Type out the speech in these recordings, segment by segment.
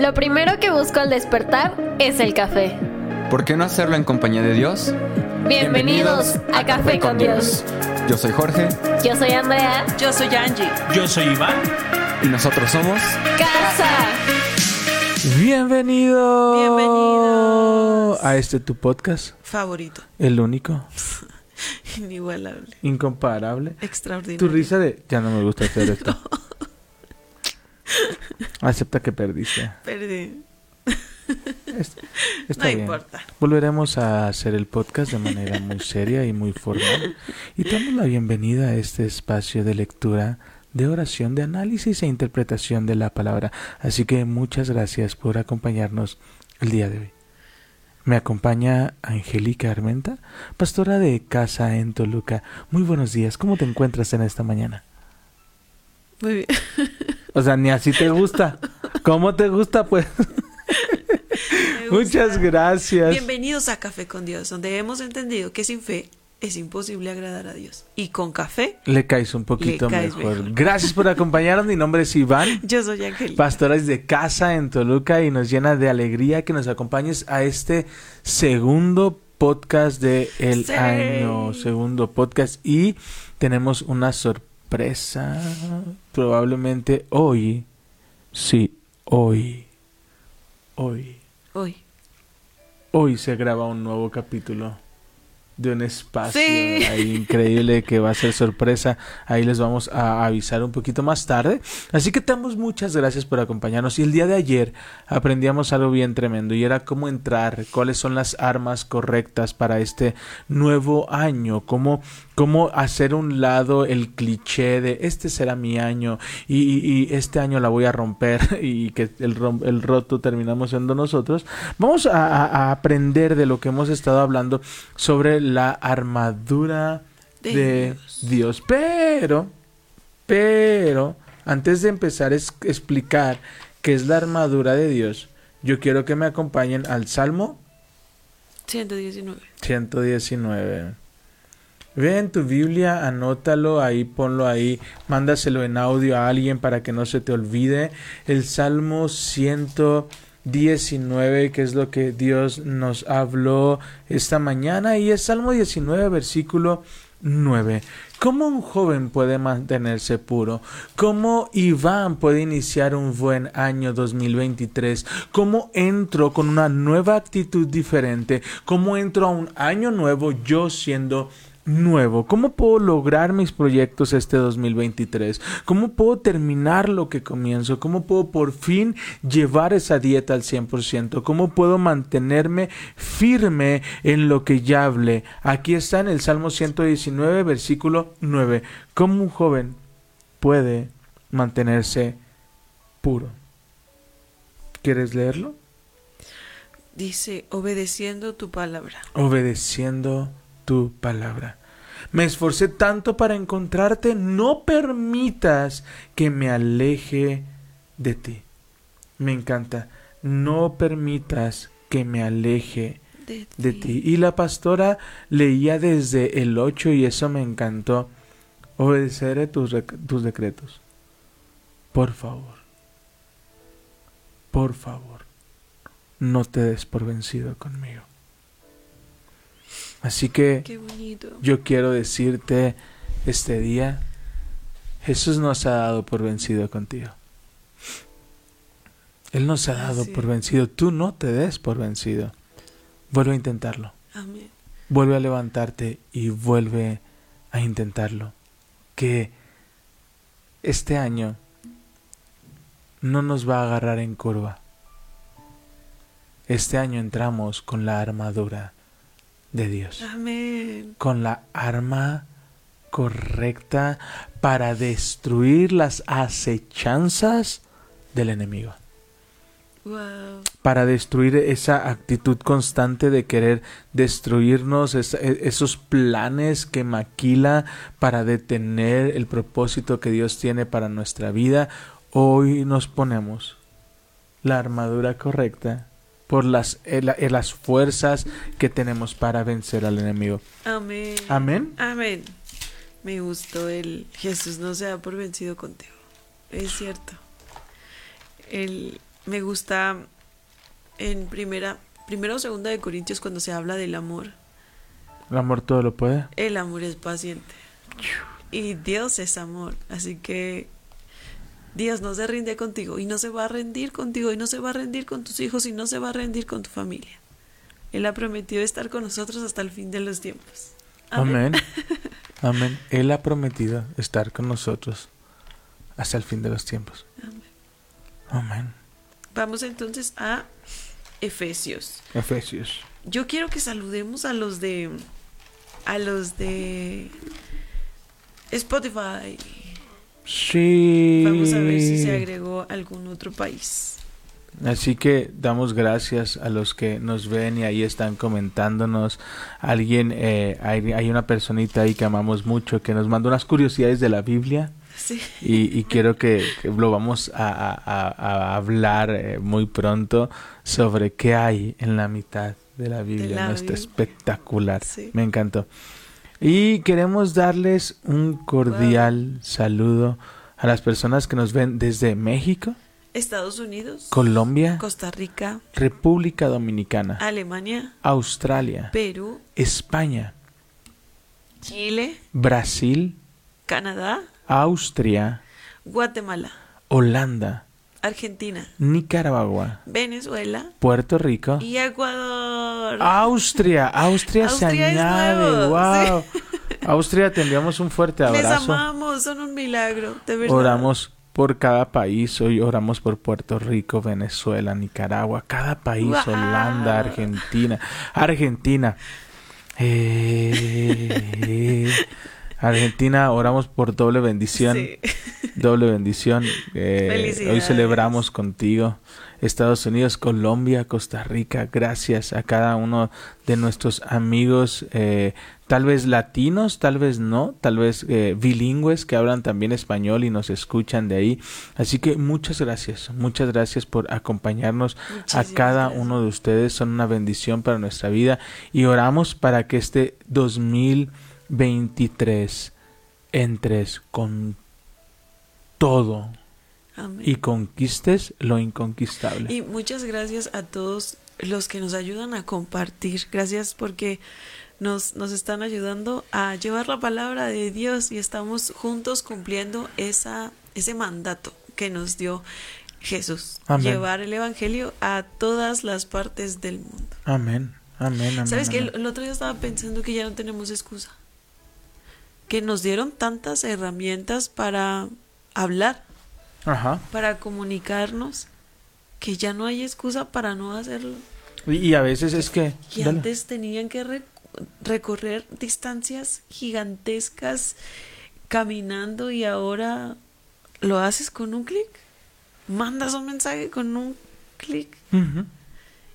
Lo primero que busco al despertar es el café. ¿Por qué no hacerlo en compañía de Dios? Bienvenidos, a, Café con Dios. Yo soy Jorge Yo soy Andrea. Yo soy Angie. Yo soy Iván. y nosotros somos Casa. Bienvenido. Bienvenidos. a este tu podcast, Favorito. el único, Inigualable. incomparable. Extraordinario. Tu risa de ya no me gusta hacer esto. Acepta que perdiste. Perdí. Es- está No bien. importa. Volveremos a hacer el podcast de manera muy seria y muy formal. Y te damos la bienvenida a este espacio de lectura, de oración, de análisis e interpretación de la palabra. Así que muchas gracias por acompañarnos el día de hoy. Me acompaña Angélica Armenta, pastora de casa en Toluca. Muy buenos días. ¿Cómo te encuentras en esta mañana? Muy bien. O sea, ni así te gusta. ¿Cómo te gusta? Pues muchas gracias. Bienvenidos a Café con Dios, donde hemos entendido que sin fe es imposible agradar a Dios. Y con café, Le caes un poquito caes mejor. mejor. Gracias por acompañarnos. Mi nombre es Iván, yo soy Angélica. pastoras de casa en Toluca y nos llena de alegría que nos acompañes a este segundo podcast de el Sí. año, segundo podcast y tenemos una sorpresa probablemente hoy. Sí, hoy. Hoy. Hoy. Hoy se graba un nuevo capítulo de un espacio Sí. ahí increíble que va a ser sorpresa. Ahí les vamos a avisar un poquito más tarde. Así que te damos muchas gracias por acompañarnos. Y el día de ayer aprendíamos algo bien tremendo y era cómo entrar, cuáles son las armas correctas para este nuevo año, cómo, cómo hacer un lado el cliché de este será mi año y, y- y este año la voy a romper y que el, rom- el roto terminamos siendo nosotros. Vamos a, a- a aprender de lo que hemos estado hablando sobre la armadura de, De Dios. Dios. Pero, pero, antes de empezar a explicar qué es la armadura de Dios, yo quiero que me acompañen al Salmo 119. 119. Ve en tu Biblia, anótalo ahí, ponlo ahí, mándaselo en audio a alguien para que no se te olvide. El Salmo 119, que es lo que Dios nos habló esta mañana, y es Salmo 19, versículo 9. ¿Cómo un joven puede mantenerse puro? ¿Cómo Iván puede iniciar un buen año 2023? ¿Cómo entro con una nueva actitud diferente? ¿Cómo entro a un año nuevo yo siendo nuevo? ¿Cómo puedo lograr mis proyectos este 2023? ¿Cómo puedo terminar lo que comienzo? ¿Cómo puedo por fin llevar esa dieta al 100%? ¿Cómo puedo mantenerme firme en lo que ya hablé? Aquí está en el Salmo 119, versículo 9. ¿Cómo un joven puede mantenerse puro? ¿Quieres leerlo? Dice, obedeciendo tu palabra. obedeciendo tu palabra. Me esforcé tanto para encontrarte, no permitas que me aleje de ti. Me encanta, no permitas que me aleje De, de ti. Y la pastora leía desde el 8 y eso me encantó. Obedeceré tus, tus decretos. Por favor. Por favor. No te des por vencido conmigo. Así que Qué yo quiero decirte este día, Jesús nos ha dado por vencido contigo. Él nos ha dado por vencido. Tú no te des por vencido. Vuelve a intentarlo. Amén. Vuelve a levantarte y vuelve a intentarlo. Que este año no nos va a agarrar en curva. Este año entramos con la armadura de Dios Amén. con la arma correcta para destruir las acechanzas del enemigo, Wow. para destruir esa actitud constante de querer destruirnos, es- e- esos planes que maquila para detener el propósito que Dios tiene para nuestra vida. Hoy nos ponemos la armadura correcta por las, eh, eh, las fuerzas que tenemos para vencer al enemigo. Amén. Amén. Amén. Me gustó el Jesús no se da por vencido contigo. Es cierto. El me gusta en primera, primera o segunda de Corintios cuando se habla del amor. El amor todo lo puede. El amor es paciente. Y Dios es amor. Así que Dios no se rinde contigo y no se va a rendir contigo y no se va a rendir con tus hijos y no se va a rendir con tu familia. Él ha prometido estar con nosotros hasta el fin de los tiempos. Amén. Amén. Él ha prometido estar con nosotros hasta el fin de los tiempos. Amén. Amén. Vamos entonces a Efesios. Efesios. Yo quiero que saludemos a los de a los de Spotify. Sí. Vamos a ver si se agregó algún otro país. Así que damos gracias a los que nos ven y ahí están comentándonos. Alguien, eh, hay, hay una personita ahí que amamos mucho que nos mandó unas curiosidades de la Biblia. Sí. Y, y quiero que, que lo vamos a, a- a- a hablar eh, muy pronto sobre qué hay en la mitad de la Biblia. la ¿no? Está Biblia. espectacular. Sí. Me encantó. Y queremos darles un cordial saludo a las personas que nos ven desde México, Estados Unidos, Colombia, Costa Rica, República Dominicana, Alemania, Australia, Perú, España, Chile, Brasil, Canadá, Austria, Guatemala, Holanda, Argentina, Nicaragua, Venezuela Puerto Rico, y Ecuador. Austria. Austria se añade. Wow. Austria, te enviamos un fuerte Les abrazo. amamos, son un milagro, de verdad. Oramos por cada país, hoy oramos por Puerto Rico, Venezuela, Nicaragua, cada país, Wow. Holanda, Argentina, Argentina. Eh, Argentina, oramos por doble bendición, Sí. doble bendición. Eh, hoy celebramos contigo. Estados Unidos, Colombia, Costa Rica, gracias a cada uno de nuestros amigos, eh, tal vez latinos, tal vez no, tal vez eh, bilingües que hablan también español y nos escuchan de ahí. Así que muchas gracias, muchas gracias por acompañarnos a cada gracias. uno de ustedes. Son una bendición para nuestra vida y oramos para que este 2023 entres con todo Amén. y conquistes lo inconquistable. Y muchas gracias a todos los que nos ayudan a compartir. Gracias porque nos, nos están ayudando a llevar la palabra de Dios y estamos juntos cumpliendo esa, ese mandato que nos dio Jesús. Amén. Llevar el Evangelio a todas las partes del mundo. Amén, amén, amén. ¿Sabes. El, el otro día estaba pensando que ya no tenemos excusa. Que nos dieron tantas herramientas para hablar, Ajá. para comunicarnos, que ya no hay excusa para no hacerlo. Y, y a veces es que... Dale. antes tenían que re- recorrer distancias gigantescas caminando y ahora lo haces con un clic. Mandas un mensaje con un clic Ujú.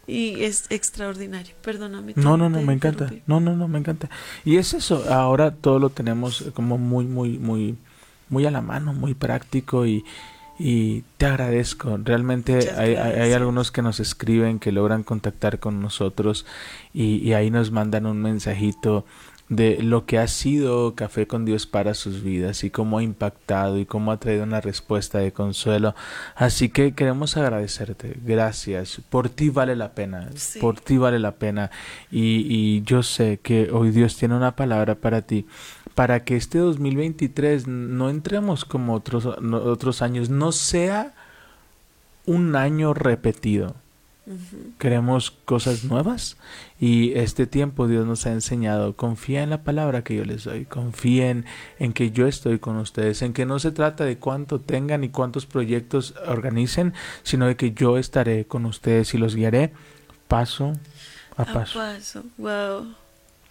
Y es extraordinario. Perdóname. No, no, no, me encanta. No, no, no, me encanta. Y es eso, ahora todo lo tenemos como muy, muy, muy, muy a la mano, muy práctico y, y te agradezco. Realmente hay, hay- algunos que nos escriben, que logran contactar con nosotros y, y ahí nos mandan un mensajito de lo que ha sido Café con Dios para sus vidas y cómo ha impactado y cómo ha traído una respuesta de consuelo. Así que queremos agradecerte. Gracias. Por ti vale la pena. Sí. Por ti vale la pena. Y, y yo sé que hoy Dios tiene una palabra para ti. Para que este 2023 no entremos como otros, no- otros años, no sea un año repetido. Queremos cosas nuevas y este tiempo Dios nos ha enseñado, confía en la palabra que yo les doy, confíen en que yo estoy con ustedes, en que no se trata de cuánto tengan y cuántos proyectos organicen, sino de que yo estaré con ustedes y los guiaré paso a A paso. paso. Wow.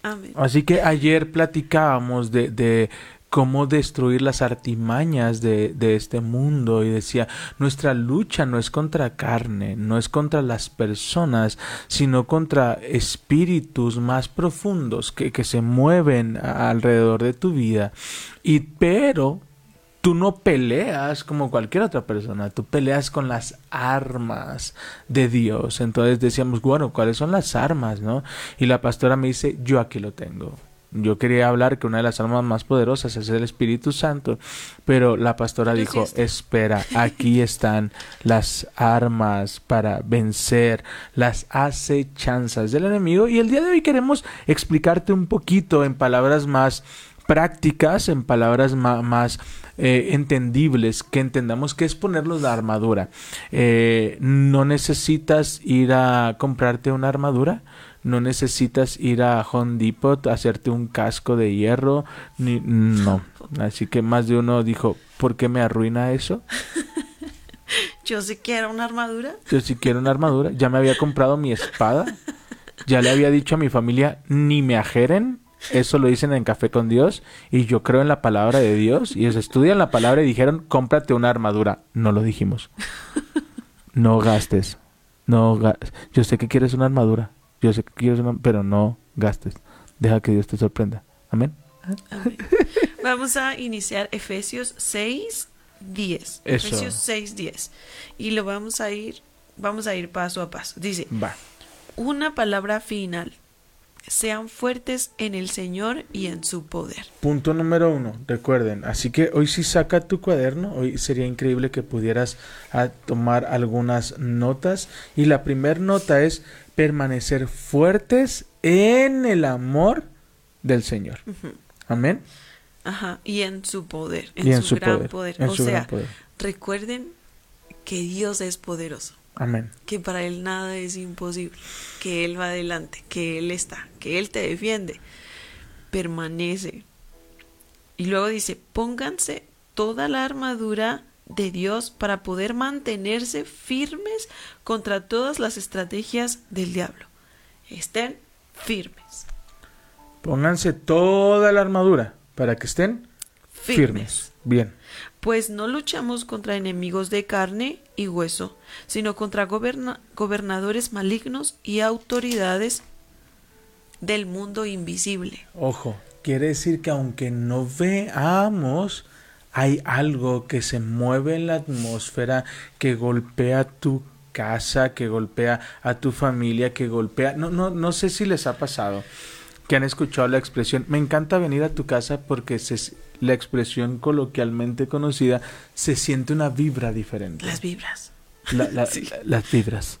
Amén. Así que ayer platicábamos de, de cómo destruir las artimañas de, este mundo y decía, nuestra lucha no es contra carne, no es contra las personas, sino contra espíritus más profundos que, que se mueven alrededor de tu vida. Y pero tú no peleas como cualquier otra persona, tú peleas con las armas de Dios. Entonces decíamos, bueno, ¿cuáles son las armas, no? Y la pastora me dice, yo aquí lo tengo. Yo quería hablar que una de las armas más poderosas es el Espíritu Santo, pero la pastora dijo, espera, aquí están las armas para vencer las acechanzas del enemigo y el día de hoy queremos explicarte un poquito en palabras más prácticas, en palabras más eh, entendibles, que entendamos que es ponernos la armadura. Eh, no necesitas ir a comprarte una armadura, no necesitas ir a Home Depot a hacerte un casco de hierro, ni, no. Así que más de uno dijo, ¿por qué me arruina eso? Yo sí quiero una armadura. Yo si quiero una armadura, ya me había comprado mi espada, ya le había dicho a mi familia, ni me ajeren, eso lo dicen en Café con Dios, y yo creo en la palabra de Dios, y ellos estudian la palabra y dijeron, cómprate una armadura. No lo dijimos. No gastes. No ga- Yo sé que quieres una armadura, yo sé que quieres una, pero no gastes. Deja que Dios te sorprenda. Amén. Amén. Vamos a iniciar Efesios 6, 10. Eso. Efesios 6, 10. Y lo vamos a ir, vamos a ir paso a paso. Dice, Va. una palabra final. Sean fuertes en el Señor y en su poder. Punto número uno, recuerden, así que hoy sí saca tu cuaderno, hoy sería increíble que pudieras ah, tomar algunas notas y la primera nota es permanecer fuertes en el amor del Señor. Amén. Ajá, y en su poder, en, y en su, su gran poder. poder. en O su sea, poder. recuerden que Dios es poderoso, Amén. que para Él nada es imposible, que Él va adelante, que Él está, que Él te defiende, permanece. Y luego dice, pónganse toda la armadura de Dios para poder mantenerse firmes contra todas las estrategias del diablo. Estén firmes. Pónganse toda la armadura para que estén Firmes. firmes. Bien. Pues no luchamos contra enemigos de carne y hueso, sino contra goberna- gobernadores malignos y autoridades del mundo invisible. Ojo, quiere decir que aunque no veamos, hay algo que se mueve en la atmósfera, que golpea tu casa, que golpea a tu familia, que golpea... No, no, no sé si les ha pasado que han escuchado la expresión, me encanta venir a tu casa porque se, la expresión coloquialmente conocida se siente una vibra diferente Las vibras. la- la- Sí. la- las vibras.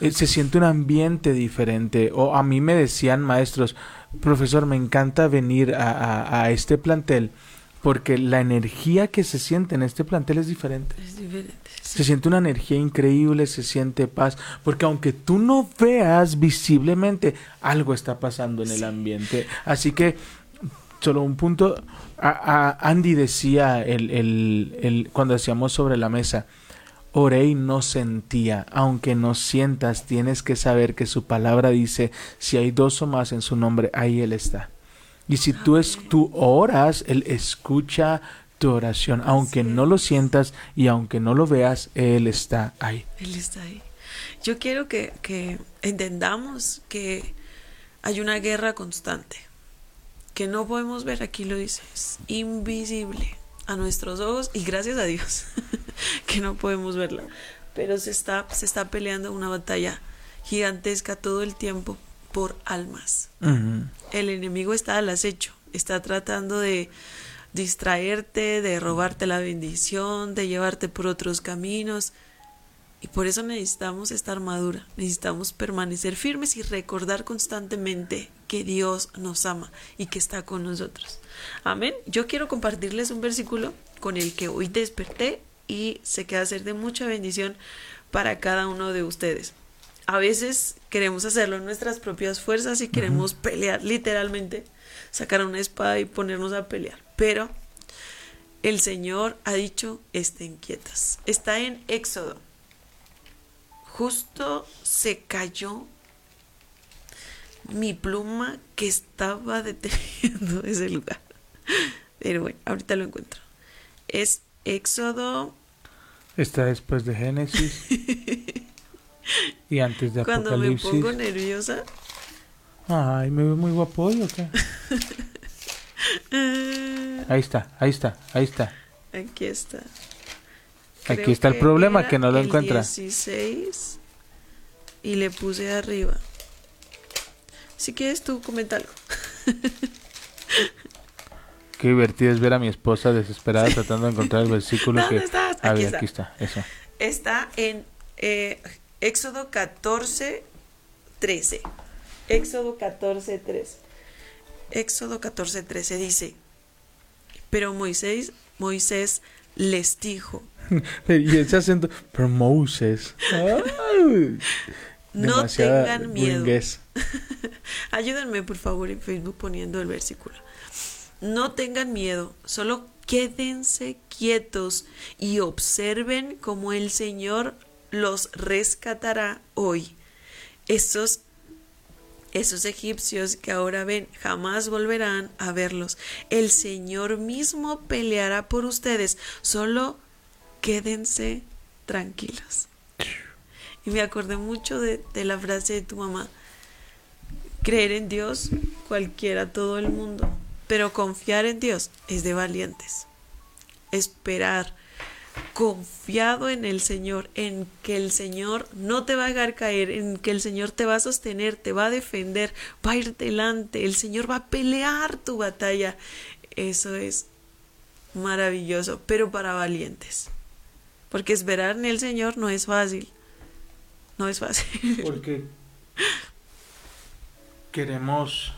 Eh, Se siente un ambiente diferente. O a mí me decían maestros, profesor, me encanta venir a, a- a este plantel porque la energía que se siente en este plantel es diferente. Es diferente. Se siente una energía increíble, se siente paz, porque aunque tú no veas visiblemente, algo está pasando en el ambiente. Así que, solo un punto, a- a- Andy decía el, el- el- cuando decíamos sobre la mesa, oré y no sentía, aunque no sientas, tienes que saber que su palabra dice, si hay dos o más en su nombre, ahí Él está. Y si tú, es, tú oras, Él escucha tu oración, aunque no lo sientas y aunque no lo veas, Él está ahí. Él está ahí. Yo quiero que, que entendamos que hay una guerra constante, que no podemos ver, aquí lo dice, es invisible a nuestros ojos y gracias a Dios que no podemos verla, pero se está, se está peleando una batalla gigantesca todo el tiempo por almas. El enemigo está al acecho, está tratando de distraerte, de robarte la bendición, de llevarte por otros caminos. Y por eso necesitamos esta armadura, necesitamos permanecer firmes y recordar constantemente que Dios nos ama y que está con nosotros. Amén. Yo quiero compartirles un versículo con el que hoy desperté y sé que va a ser de mucha bendición para cada uno de ustedes. A veces queremos hacerlo en nuestras propias fuerzas y queremos pelear, literalmente, sacar una espada y ponernos a pelear. Pero el Señor ha dicho, estén quietas. Está en Éxodo. Justo se cayó mi pluma que estaba deteniendo ese lugar. Pero bueno, ahorita lo encuentro. Es Éxodo Está después de Génesis y antes de cuando me Apocalipsis. pongo nerviosa. Ay, me veo muy guapo hoy, ¿o qué? ah, Ahí está, ahí está, ahí está. Aquí está. Aquí está el problema, que no lo el encuentra. 16 y le puse arriba. Si quieres tú comenta algo. Qué divertido es ver a mi esposa desesperada tratando de encontrar el versículo ¿Dónde que... está? A Aquí ver, está. aquí está, eso. Está en eh, Éxodo 14, 13. Éxodo 14, 13. Éxodo 14, 13 dice, pero Moisés, Moisés les dijo, Y ese acento, pero. Ay, no tengan miedo. Ayúdenme por favor en Facebook poniendo el versículo. No tengan miedo, solo quédense quietos y observen cómo el Señor los rescatará hoy. Estos, esos egipcios que ahora ven jamás volverán a verlos. El Señor mismo peleará por ustedes. Solo quédense tranquilos. Y me acordé mucho de, de la frase de tu mamá. Creer en Dios, cualquiera, todo el mundo. Pero confiar en Dios es de valientes. Esperar, confiado en el Señor, en que el Señor no te va a dejar caer, en que el Señor te va a sostener, te va a defender, va a ir delante, el Señor va a pelear tu batalla. Eso es maravilloso, pero para valientes. Porque esperar en el Señor no es fácil. No es fácil. Porque queremos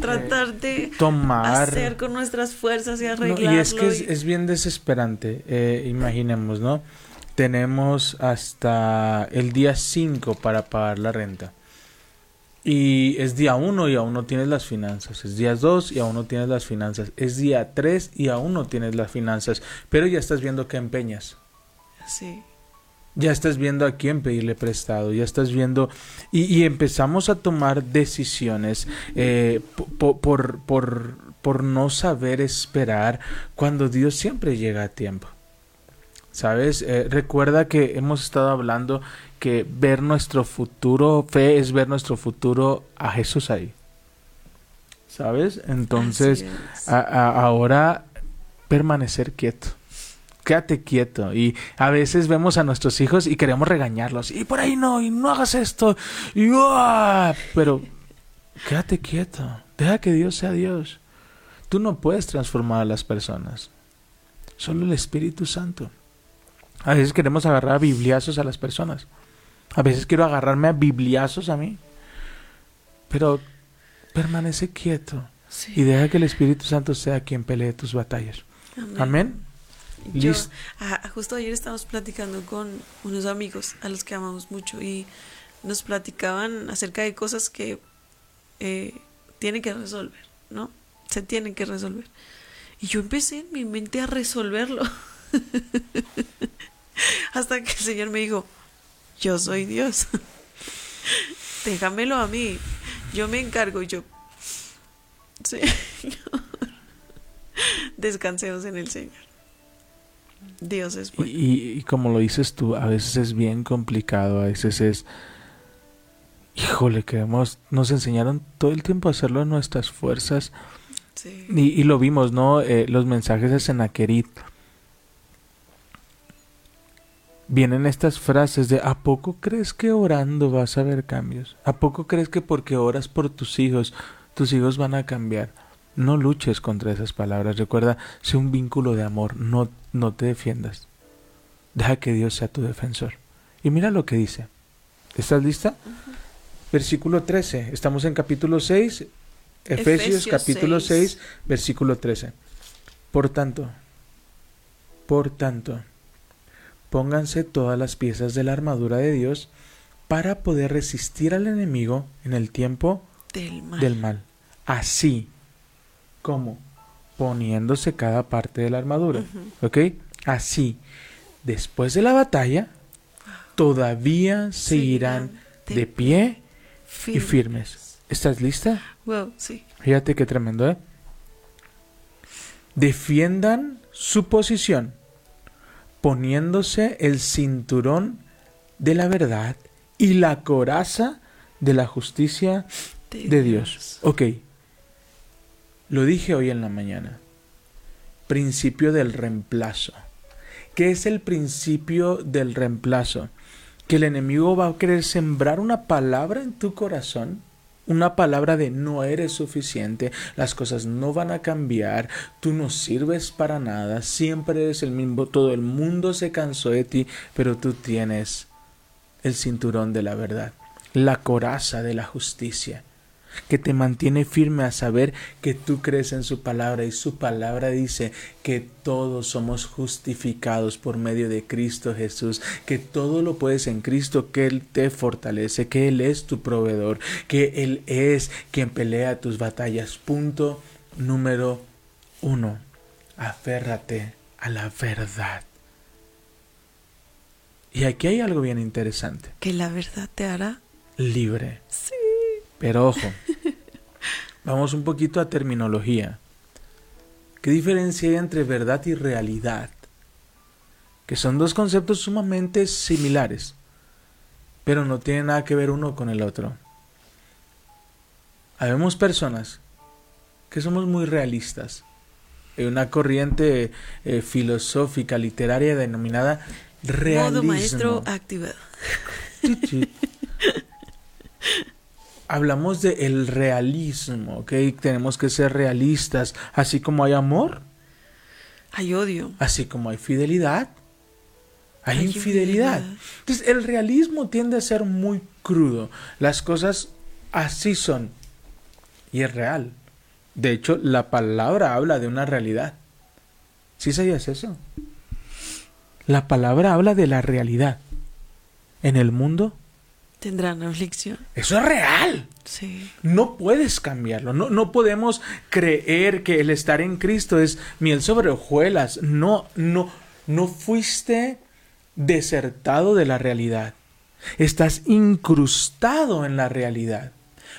Tratar de tomar... hacer con nuestras fuerzas y No, arreglarlo. y es que es bien desesperante. Eh, imaginemos, ¿no? Tenemos hasta el día 5 para pagar la renta. Y es día 1 y aún no tienes las finanzas. Es día 2 y aún no tienes las finanzas. Es día 3 y aún no tienes las finanzas. Pero ya estás viendo que empeñas. Sí. Ya estás viendo a quién pedirle prestado, ya estás viendo y, y empezamos a tomar decisiones eh, po- por, por, por no saber esperar cuando Dios siempre llega a tiempo. ¿Sabes? Eh, recuerda que hemos estado hablando que ver nuestro futuro, fe es ver nuestro futuro a Jesús ahí. ¿Sabes? Entonces, a- a- ahora permanecer quieto. Quédate quieto. Y a veces vemos a nuestros hijos y queremos regañarlos. Y por ahí no, y no hagas esto. Y ¡ah! Pero quédate quieto. Deja que Dios sea Dios. Tú no puedes transformar a las personas. Solo el Espíritu Santo. A veces queremos agarrar a bibliazos a las personas. A veces quiero agarrarme a bibliazos a mí. Pero permanece quieto Sí. y deja que el Espíritu Santo sea quien pelee tus batallas. Amén. Yo, ah, justo ayer estábamos platicando con unos amigos a los que amamos mucho y nos platicaban acerca de cosas que eh, tienen que resolver, ¿no? Se tienen que resolver. Y yo empecé en mi mente a resolverlo. Hasta que el Señor me dijo, yo soy Dios. Déjamelo a mí. Yo me encargo. Y yo, Señor. Descansemos en el Señor. Dios es Y, bueno. y- y como lo dices tú, a veces es bien complicado, a veces es... Híjole, queremos... Nos enseñaron todo el tiempo a hacerlo en nuestras fuerzas Sí. y, y lo vimos, ¿no? Eh, los mensajes de Senaquerit. Vienen estas frases de ¿a poco crees que orando vas a ver cambios? ¿A poco crees que porque oras por tus hijos, tus hijos van a cambiar? No luches contra esas palabras. Recuerda, sé un vínculo de amor. No, no te defiendas. Deja que Dios sea tu defensor. Y mira lo que dice. ¿Estás lista? Versículo 13. Estamos en capítulo 6. Efesios, Efesios capítulo 6. 6, versículo 13. Por tanto, por tanto, pónganse todas las piezas de la armadura de Dios para poder resistir al enemigo en el tiempo Del mal. del mal. Así como poniéndose cada parte de la armadura. ¿Ok? Así, después de la batalla, todavía seguirán de pie y Firme. firmes. ¿Estás lista? Wow, sí. Fíjate qué tremendo, ¿eh? Defiendan su posición poniéndose el cinturón de la verdad y la coraza de la justicia de Dios. Ok. Lo dije hoy en la mañana. Principio del reemplazo. ¿Qué es el principio del reemplazo? Que el enemigo va a querer sembrar una palabra en tu corazón una palabra de no eres suficiente, las cosas no van a cambiar, tú no sirves para nada, siempre eres el mismo, todo el mundo se cansó de ti, pero tú tienes el cinturón de la verdad, la coraza de la justicia que te mantiene firme a saber que tú crees en su palabra y su palabra dice que todos somos justificados por medio de Cristo Jesús, que todo lo puedes en Cristo, que Él te fortalece, que Él es tu proveedor, que Él es quien pelea tus batallas. Punto número uno, aférrate a la verdad. Y aquí hay algo bien interesante. Que la verdad te hará libre. Sí. Pero ojo, vamos un poquito a terminología. ¿Qué diferencia hay entre verdad y realidad? Que son dos conceptos sumamente similares, pero no tienen nada que ver uno con el otro. Habemos personas que somos muy realistas. Hay una corriente eh, filosófica, literaria denominada realismo. Modo maestro activado. hablamos de el realismo, ¿ok? Tenemos que ser realistas, así como hay amor, hay odio, así como hay fidelidad, hay, infidelidad. Entonces, el realismo tiende a ser muy crudo. Las cosas así son y es real. De hecho, la palabra habla de una realidad. ¿Sí sabías eso? La palabra habla de la realidad. En el mundo tendrán aflicción. Eso es real. Sí. No puedes cambiarlo. No, no podemos creer que el estar en Cristo es miel sobre hojuelas. No, no, no fuiste desertado de la realidad. Estás incrustado en la realidad.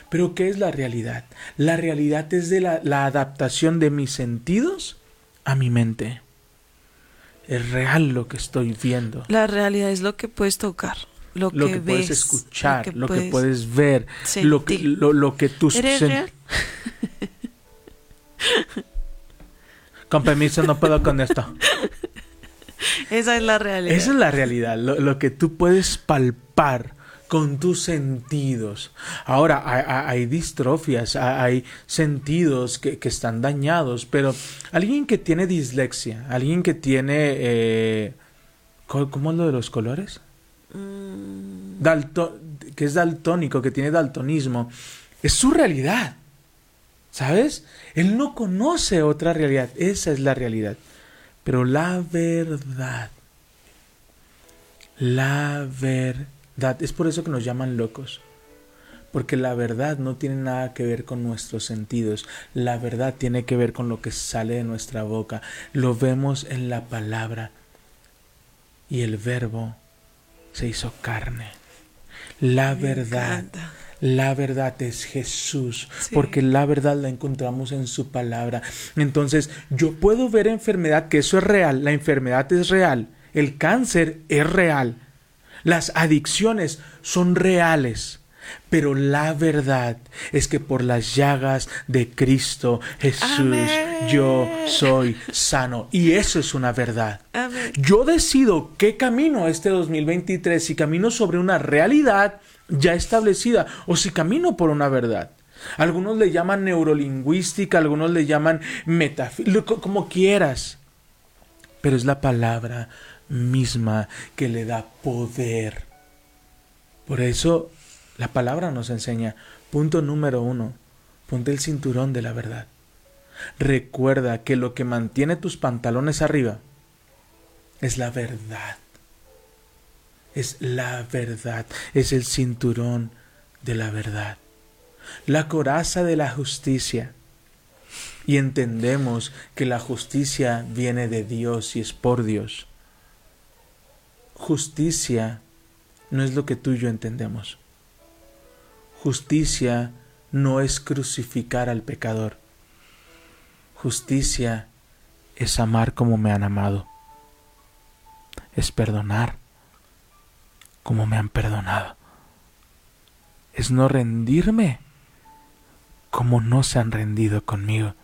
Pero ¿qué es la realidad? La realidad es de la, la adaptación de mis sentidos a mi mente. Es real lo que estoy viendo. La realidad es lo que puedes tocar lo, que, puedes escuchar, lo que, puedes, ver, lo que, lo, que tus Con permiso, no puedo con esto. Esa es la realidad. Esa es la realidad, lo, que tú puedes palpar con tus sentidos. Ahora, hay, distrofias, hay sentidos que, están dañados, pero alguien que tiene dislexia, alguien que tiene... Eh, ¿Cómo es lo de los colores? Mm. que es daltónico, que tiene daltonismo, es su realidad. ¿Sabes? Él no conoce otra realidad, esa es la realidad. Pero la verdad, la verdad, es por eso que nos llaman locos. Porque la verdad no tiene nada que ver con nuestros sentidos. La verdad tiene que ver con lo que sale de nuestra boca. Lo vemos en la palabra. Y el verbo se hizo carne. La verdad. La verdad es Jesús, porque la verdad la encontramos en su palabra. Entonces, yo puedo ver enfermedad, que eso es real, la enfermedad es real, el cáncer es real, las adicciones son reales. Pero la verdad es que por las llagas de Cristo Jesús yo soy sano. Y eso es una verdad. Yo decido qué camino este 2023, si camino sobre una realidad ya establecida o si camino por una verdad. Algunos le llaman neurolingüística, algunos le llaman metafísica, como quieras. Pero es la palabra misma que le da poder. Por eso la palabra nos enseña, punto número uno, ponte el cinturón de la verdad. Recuerda que lo que mantiene tus pantalones arriba es la verdad. Es la verdad, es el cinturón de la verdad. La coraza de la justicia. Y entendemos que la justicia viene de Dios y es por Dios. Justicia no es lo que tú y yo entendemos. Justicia no es crucificar al pecador. Justicia es amar como me han amado. Es perdonar como me han perdonado. Es no rendirme como no se han rendido conmigo.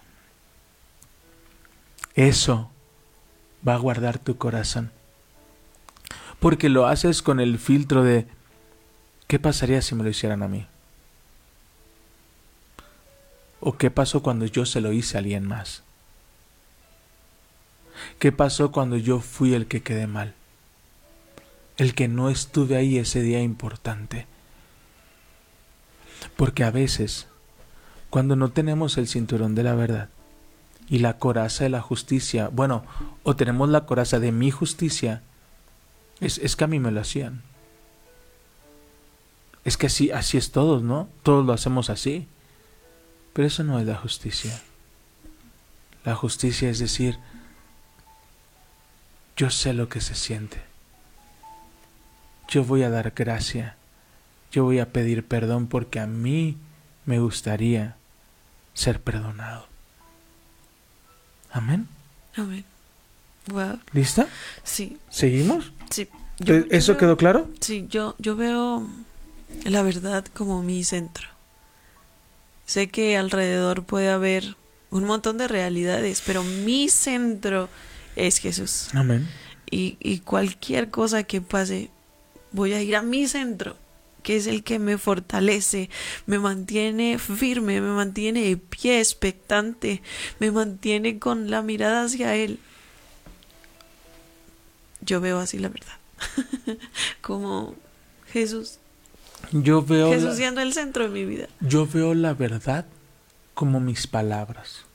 Eso va a guardar tu corazón. Porque lo haces con el filtro de ¿qué pasaría si me lo hicieran a mí? ¿O qué pasó cuando yo se lo hice a alguien más? ¿Qué pasó cuando yo fui el que quedé mal? El que no estuve ahí ese día importante. Porque a veces, cuando no tenemos el cinturón de la verdad y la coraza de la justicia, bueno, o tenemos la coraza de mi justicia, es, es que a mí me lo hacían. Es que así, así es todos, ¿no? Todos lo hacemos así. Pero eso no es la justicia. La justicia es decir, yo sé lo que se siente. Yo voy a dar gracia. Yo voy a pedir perdón porque a mí me gustaría ser perdonado. Amén. Amén. Wow. ¿Lista? Sí, ¿Seguimos? sí. ¿E- ¿Eso veo- quedó claro? Sí, yo, yo veo la verdad como mi centro. Sé que alrededor puede haber un montón de realidades, pero mi centro es Jesús. Amén. Y, y cualquier cosa que pase, voy a ir a mi centro, que es el que me fortalece, me mantiene firme, me mantiene de pie, expectante, me mantiene con la mirada hacia Él. Yo veo así la verdad. Como Jesús. Yo veo, Jesús la, siendo el centro de mi vida. yo veo la verdad como mis palabras.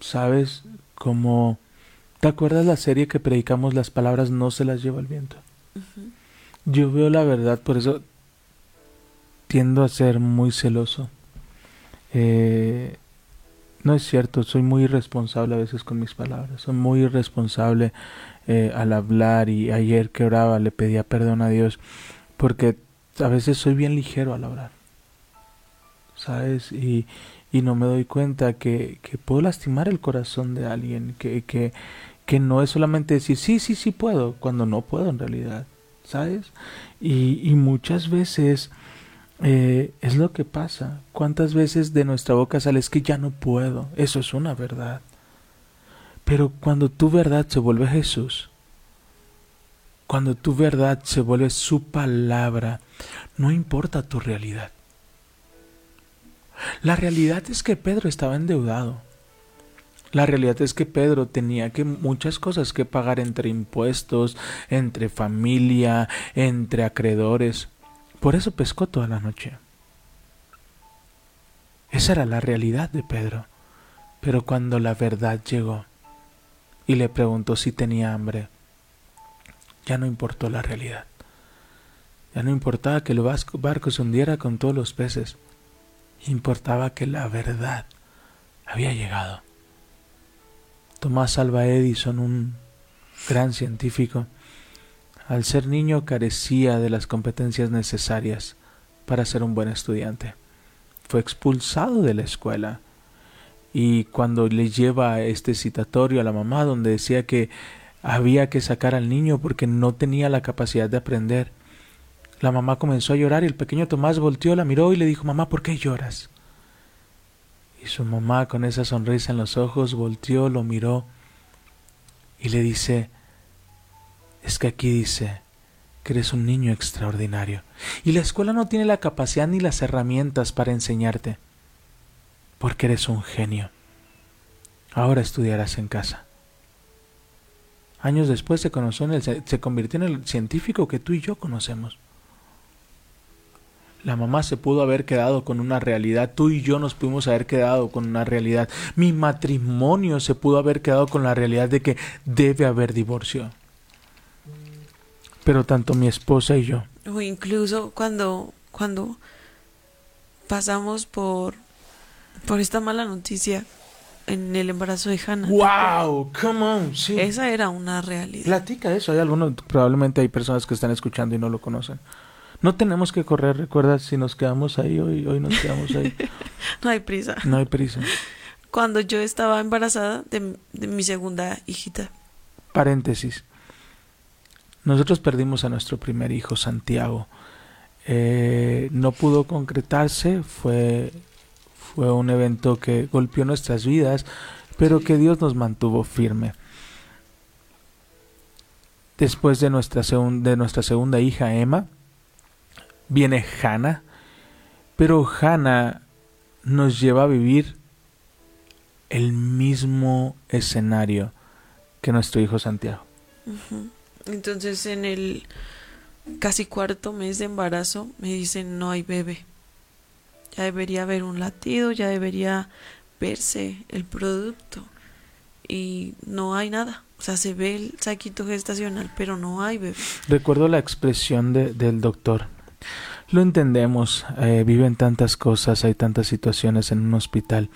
¿Sabes? Como... ¿Te acuerdas la serie que predicamos las palabras no se las lleva el viento? Yo veo la verdad, por eso tiendo a ser muy celoso. Eh, no es cierto, soy muy irresponsable a veces con mis palabras, soy muy irresponsable eh, al hablar y ayer que oraba le pedía perdón a Dios porque a veces soy bien ligero al hablar, ¿sabes? Y, y no me doy cuenta que, que puedo lastimar el corazón de alguien, que, que, que no es solamente decir sí, sí, sí puedo, cuando no puedo en realidad, ¿sabes? Y, y muchas veces eh, es lo que pasa. ¿Cuántas veces de nuestra boca sale es que ya no puedo? Eso es una verdad. Pero cuando tu verdad se vuelve Jesús, cuando tu verdad se vuelve su palabra, no importa tu realidad. La realidad es que Pedro estaba endeudado. La realidad es que Pedro tenía que muchas cosas que pagar entre impuestos, entre familia, entre acreedores. Por eso pescó toda la noche. Esa era la realidad de Pedro. Pero cuando la verdad llegó y le preguntó si tenía hambre, ya no importó la realidad. Ya no importaba que el barco se hundiera con todos los peces. Importaba que la verdad había llegado. Tomás Alva Edison, un gran científico, al ser niño carecía de las competencias necesarias para ser un buen estudiante. Fue expulsado de la escuela y cuando le lleva este citatorio a la mamá donde decía que había que sacar al niño porque no tenía la capacidad de aprender, la mamá comenzó a llorar y el pequeño Tomás volteó, la miró y le dijo, mamá, ¿por qué lloras? Y su mamá con esa sonrisa en los ojos volteó, lo miró y le dice, es que aquí dice que eres un niño extraordinario y la escuela no tiene la capacidad ni las herramientas para enseñarte, porque eres un genio. Ahora estudiarás en casa. Años después se, conoció en el, se convirtió en el científico que tú y yo conocemos. La mamá se pudo haber quedado con una realidad, tú y yo nos pudimos haber quedado con una realidad. Mi matrimonio se pudo haber quedado con la realidad de que debe haber divorcio. Pero tanto mi esposa y yo, O incluso cuando, cuando pasamos por, por esta mala noticia en el embarazo de Hannah. ¡Wow! ¡Come on! Sí. Esa era una realidad. Platica eso. Hay algunos, probablemente hay personas que están escuchando y no lo conocen. No tenemos que correr, recuerda, si nos quedamos ahí hoy, hoy nos quedamos ahí. No hay prisa. No hay prisa. Cuando yo estaba embarazada de, de mi segunda hijita. Paréntesis. Nosotros perdimos a nuestro primer hijo, Santiago. Eh, no pudo concretarse, fue, fue un evento que golpeó nuestras vidas, pero que Dios nos mantuvo firme. Después de nuestra, de nuestra segunda hija, Emma, viene Hannah Pero Hannah nos lleva a vivir el mismo escenario que nuestro hijo Santiago. Entonces en el casi cuarto mes de embarazo me dicen no hay bebé. Ya debería haber un latido, ya debería verse el producto y no hay nada. O sea, se ve el saquito gestacional, pero no hay bebé. Recuerdo la expresión de- del doctor. Lo entendemos, eh, viven tantas cosas, hay tantas situaciones en un hospital,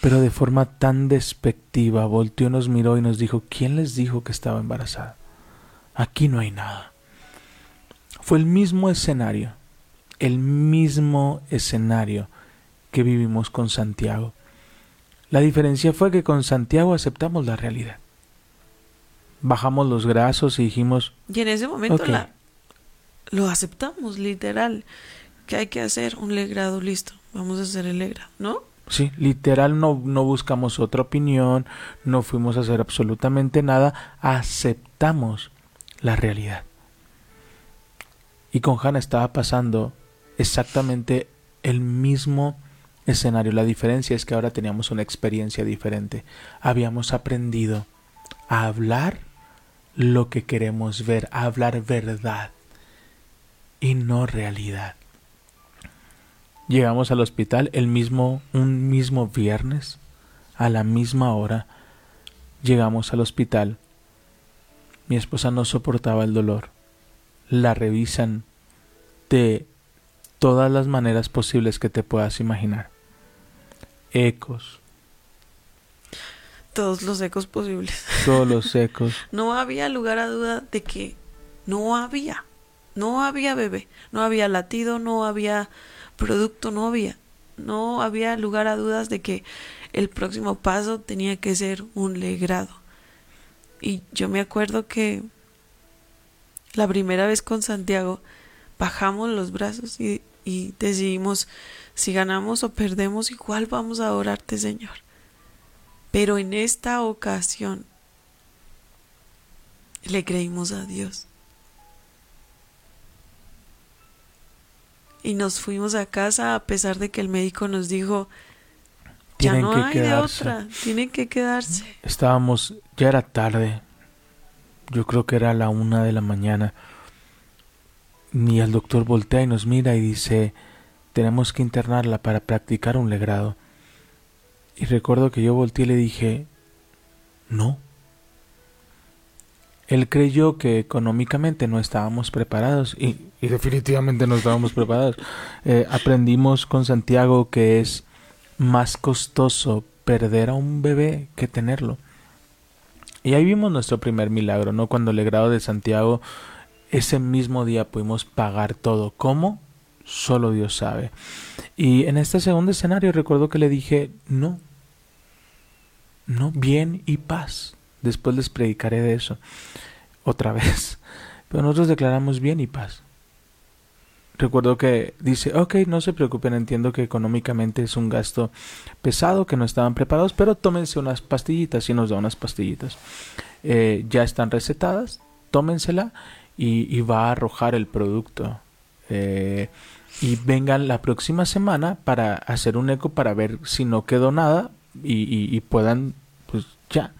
pero de forma tan despectiva volteó, nos miró y nos dijo, ¿quién les dijo que estaba embarazada? Aquí no hay nada. Fue el mismo escenario, el mismo escenario que vivimos con Santiago. La diferencia fue que con Santiago aceptamos la realidad. Bajamos los brazos y dijimos, Y en ese momento la, lo aceptamos, literal. ¿Qué hay que hacer? Un legrado, listo. Vamos a hacer el legrado, ¿no? Sí, literal no, no buscamos otra opinión, no fuimos a hacer absolutamente nada, aceptamos la realidad. Y con Hannah estaba pasando exactamente el mismo escenario. La diferencia es que ahora teníamos una experiencia diferente. Habíamos aprendido a hablar lo que queremos ver, a hablar verdad y no realidad. Llegamos al hospital el mismo, un mismo viernes, a la misma hora. Llegamos al hospital. Mi esposa no soportaba el dolor. La revisan de todas las maneras posibles que te puedas imaginar. Ecos, Todos los ecos posibles. todos los ecos. No había lugar a duda de que no había. No había bebé. No había latido, no había producto, no había. No había lugar a dudas de que el próximo paso tenía que ser un legrado. Y yo me acuerdo que la primera vez con Santiago bajamos los brazos y, y decidimos si ganamos o perdemos, igual vamos a adorarte, Señor. Pero en esta ocasión le creímos a Dios. Y nos fuimos a casa a pesar de que el médico nos dijo, ya Tienen no que hay de otra, tienen que quedarse. Estábamos, ya era tarde. Yo creo que era la una de la mañana. Y el doctor voltea y nos mira y dice, tenemos que internarla para practicar un legrado. Y recuerdo que yo volteé y le dije, no. Él creyó que económicamente no estábamos preparados y, y definitivamente no estábamos preparados. Eh, aprendimos con Santiago que es más costoso perder a un bebé que tenerlo. Y ahí vimos nuestro primer milagro, ¿no? Cuando el legrado de Santiago, ese mismo día pudimos pagar todo. ¿Cómo? Solo Dios sabe. Y en este segundo escenario recuerdo que le dije, no, no, bien y paz. Después les predicaré de eso otra vez. Pero nosotros declaramos bien y paz. Recuerdo que dice, ok, no se preocupen, entiendo que económicamente es un gasto pesado, que no estaban preparados, pero tómense unas pastillitas y nos da unas pastillitas. Eh, ya están recetadas, tómensela y, y va a arrojar el producto. Eh, y vengan la próxima semana para hacer un eco para ver si no quedó nada y, y- y puedan, pues ya.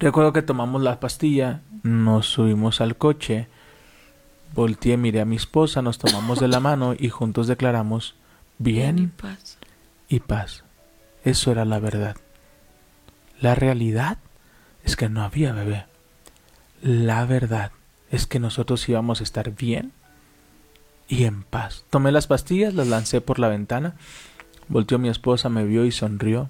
Recuerdo que tomamos la pastilla, nos subimos al coche, volteé, miré a mi esposa, nos tomamos de la mano y juntos declaramos Bien y paz. y paz. Eso era la verdad. La realidad es que no había bebé. La verdad es que nosotros íbamos a estar bien y en paz. Tomé las pastillas, las lancé por la ventana. Volteó mi esposa, me vio y sonrió.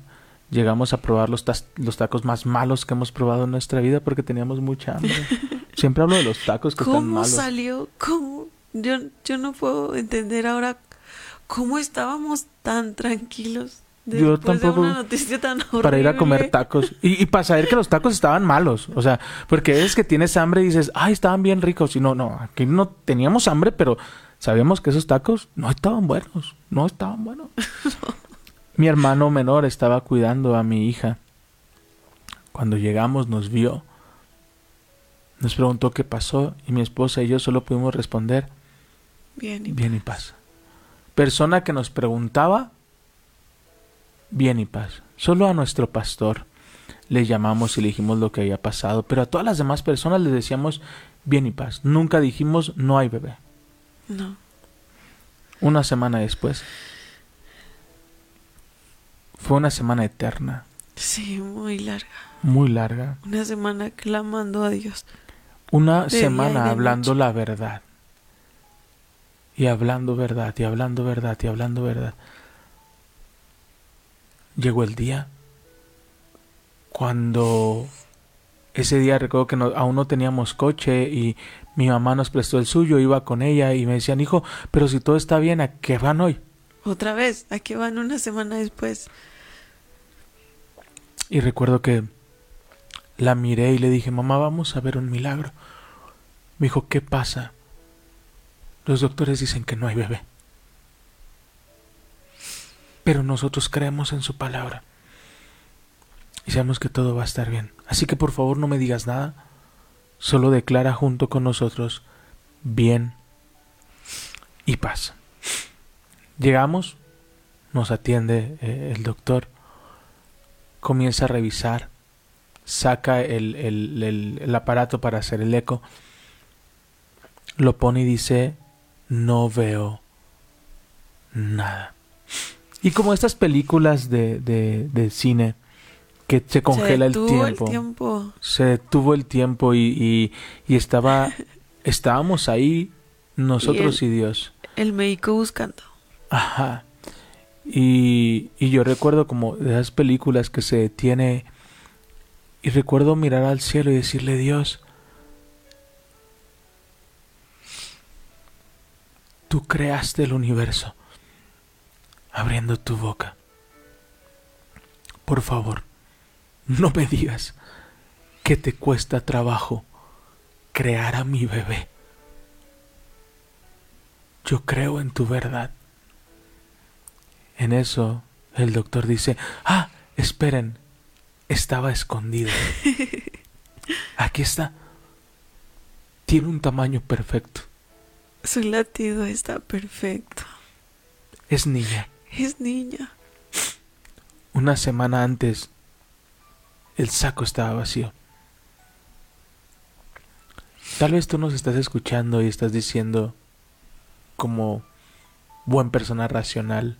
Llegamos a probar los, los tacos más malos que hemos probado en nuestra vida porque teníamos mucha hambre. Siempre hablo de los tacos que están ¿Cómo malos. salió? ¿Cómo? Yo, yo no puedo entender ahora cómo estábamos tan tranquilos Yo tampoco- de una noticia tan horrible. para ir a comer tacos. Y, y para saber que los tacos estaban malos. O sea, porque es que tienes hambre y dices, ay, estaban bien ricos. Y no, no, aquí no teníamos hambre, pero sabíamos que esos tacos no estaban buenos. No estaban buenos. Mi hermano menor estaba cuidando a mi hija. Cuando llegamos nos vio. Nos preguntó qué pasó y mi esposa y yo solo pudimos responder, Bien, y bien y paz. persona que nos preguntaba, bien y paz. Solo a nuestro pastor le llamamos y le dijimos lo que había pasado, pero a todas las demás personas les decíamos bien y paz. Nunca dijimos no hay bebé. No. Una semana después. Fue una semana eterna, Sí, muy larga. muy larga. Una semana clamando a Dios. Una De semana hablando la verdad. Y hablando verdad, y hablando verdad, y hablando verdad. Llegó el día cuando ese día recuerdo que no- aún no teníamos coche y mi mamá nos prestó el suyo, iba con ella y me decían, hijo, pero si todo está bien, ¿a qué van hoy? Otra vez, aquí van una semana después. Y recuerdo que la miré y le dije, mamá, vamos a ver un milagro. Me dijo, ¿qué pasa? Los doctores dicen que no hay bebé. Pero nosotros creemos en su palabra. Y sabemos que todo va a estar bien. Así que por favor no me digas nada. Solo declara junto con nosotros bien y paz. Llegamos, nos atiende eh, el doctor comienza a revisar, saca el, el- el- el aparato para hacer el eco, lo pone y dice, no veo nada. Y como estas películas de, de- de cine, que se congela el tiempo, el tiempo. se detuvo el tiempo y, y- y estaba, estábamos ahí nosotros Y y Dios. El médico buscando. Ajá. Y, y yo recuerdo como de esas películas que se detiene y recuerdo mirar al cielo y decirle Dios, tú creaste el universo abriendo tu boca. Por favor, no me digas que te cuesta trabajo crear a mi bebé. Yo creo en tu verdad. En eso el doctor dice, ah, esperen, estaba escondido. Aquí está. Tiene un tamaño perfecto. Su latido está perfecto. Es niña. Es niña. Una semana antes el saco estaba vacío. Tal vez tú nos estás escuchando y estás diciendo como buen persona racional.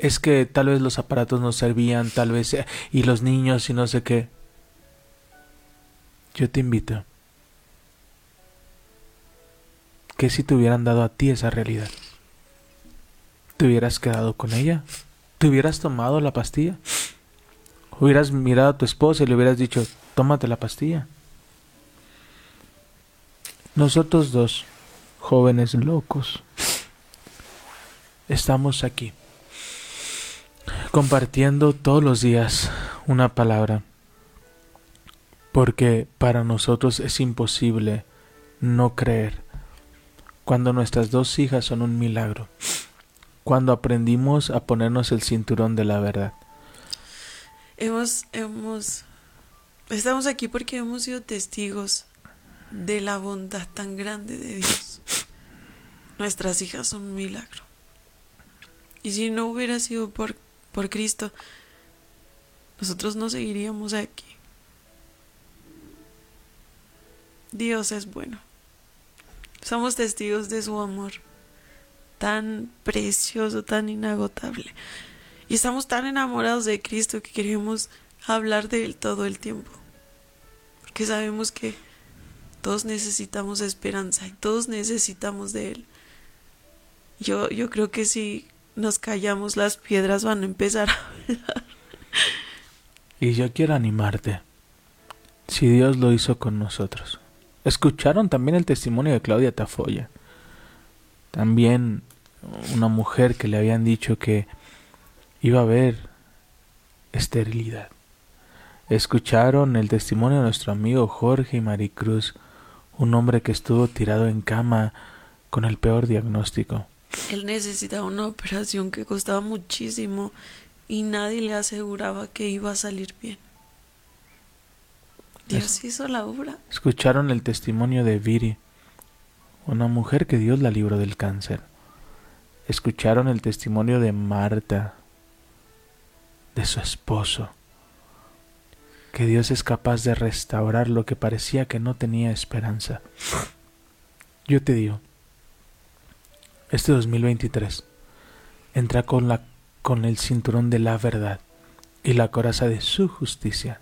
Es que tal vez los aparatos no servían, tal vez eh, y los niños y no sé qué. Yo te invito. Que si te hubieran dado a ti esa realidad, te hubieras quedado con ella, te hubieras tomado la pastilla, hubieras mirado a tu esposa y le hubieras dicho, tómate la pastilla. Nosotros dos, jóvenes locos, estamos aquí, compartiendo todos los días una palabra, porque para nosotros es imposible no creer cuando nuestras dos hijas son un milagro, cuando aprendimos a ponernos el cinturón de la verdad. Hemos, hemos, estamos aquí porque hemos sido testigos de la bondad tan grande de Dios. Nuestras hijas son un milagro. Y si no hubiera sido por, por Cristo, nosotros no seguiríamos aquí. Dios es bueno. Somos testigos de su amor tan precioso, tan inagotable. Y estamos tan enamorados de Cristo que queremos hablar de Él todo el tiempo. Porque sabemos que todos necesitamos esperanza y todos necesitamos de Él. Yo, yo creo que si nos callamos las piedras van a empezar a hablar. Y yo quiero animarte. Si Dios lo hizo con nosotros. Escucharon también el testimonio de Claudia Tafoya. También una mujer que le habían dicho que iba a haber esterilidad. Escucharon el testimonio de nuestro amigo Jorge y Maricruz, un hombre que estuvo tirado en cama con el peor diagnóstico. Él necesitaba una operación que costaba muchísimo y nadie le aseguraba que iba a salir bien. Dios hizo la obra. Escucharon el testimonio de Viri, una mujer que Dios la libró del cáncer. escucharon el testimonio de Marta, de su esposo, que Dios es capaz de restaurar lo que parecía que no tenía esperanza. Yo te digo, este 2023 entra con la con el cinturón de la verdad y la coraza de su justicia.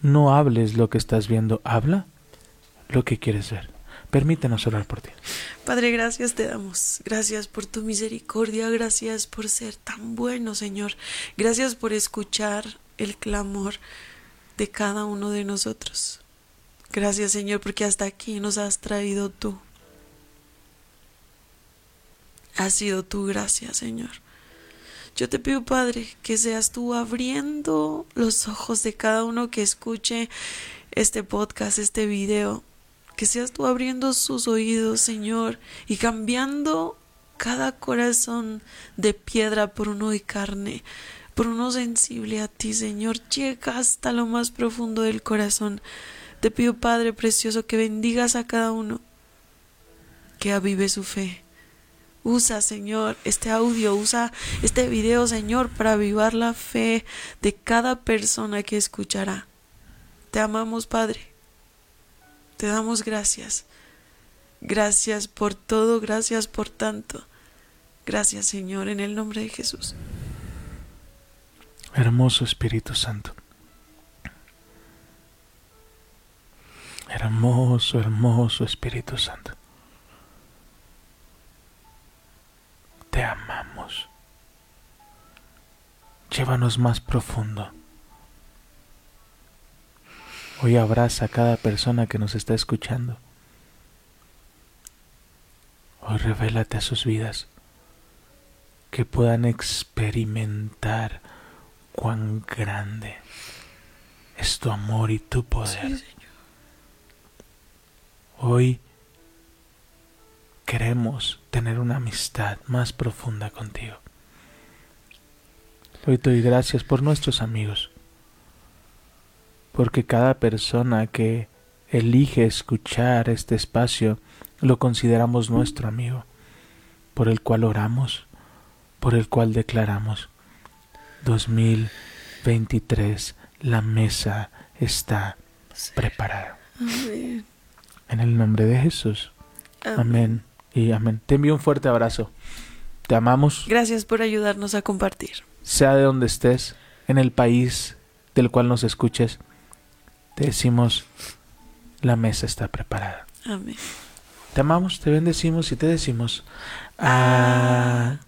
No hables lo que estás viendo, habla lo que quieres ver. Permítenos orar por ti. Padre, gracias te damos. Gracias por tu misericordia. Gracias por ser tan bueno, Señor. Gracias por escuchar el clamor de cada uno de nosotros. Gracias, Señor, porque hasta aquí nos has traído tú. Ha sido tu gracia, Señor. Yo te pido, Padre, que seas tú abriendo los ojos de cada uno que escuche este podcast, este video, que seas tú abriendo sus oídos, Señor, y cambiando cada corazón de piedra por uno de carne, por uno sensible a ti, Señor. Llega hasta lo más profundo del corazón. Te pido, Padre precioso, que bendigas a cada uno, que avive su fe. Usa, Señor, este audio, usa este video, Señor, para avivar la fe de cada persona que escuchará. Te amamos, Padre. Te damos gracias. Gracias por todo, gracias por tanto. Gracias Señor, en el nombre de Jesús. Hermoso Espíritu Santo. Hermoso, hermoso Espíritu Santo. Te amamos. Llévanos más profundo. Hoy abraza a cada persona que nos está escuchando. Hoy revélate a sus vidas, que puedan experimentar cuán grande es tu amor y tu poder. Hoy queremos tener una amistad más profunda contigo. Hoy te doy gracias por nuestros amigos porque cada persona que elige escuchar este espacio lo consideramos nuestro amigo, por el cual oramos, por el cual declaramos 2023, la mesa está preparada. Amén. En el nombre de Jesús. Amén. amén. Y amén. Te envío un fuerte abrazo. Te amamos. Gracias por ayudarnos a compartir. Sea de donde estés, en el país del cual nos escuches, te decimos, la mesa está preparada. Amén. Te amamos, te bendecimos y te decimos, adiós.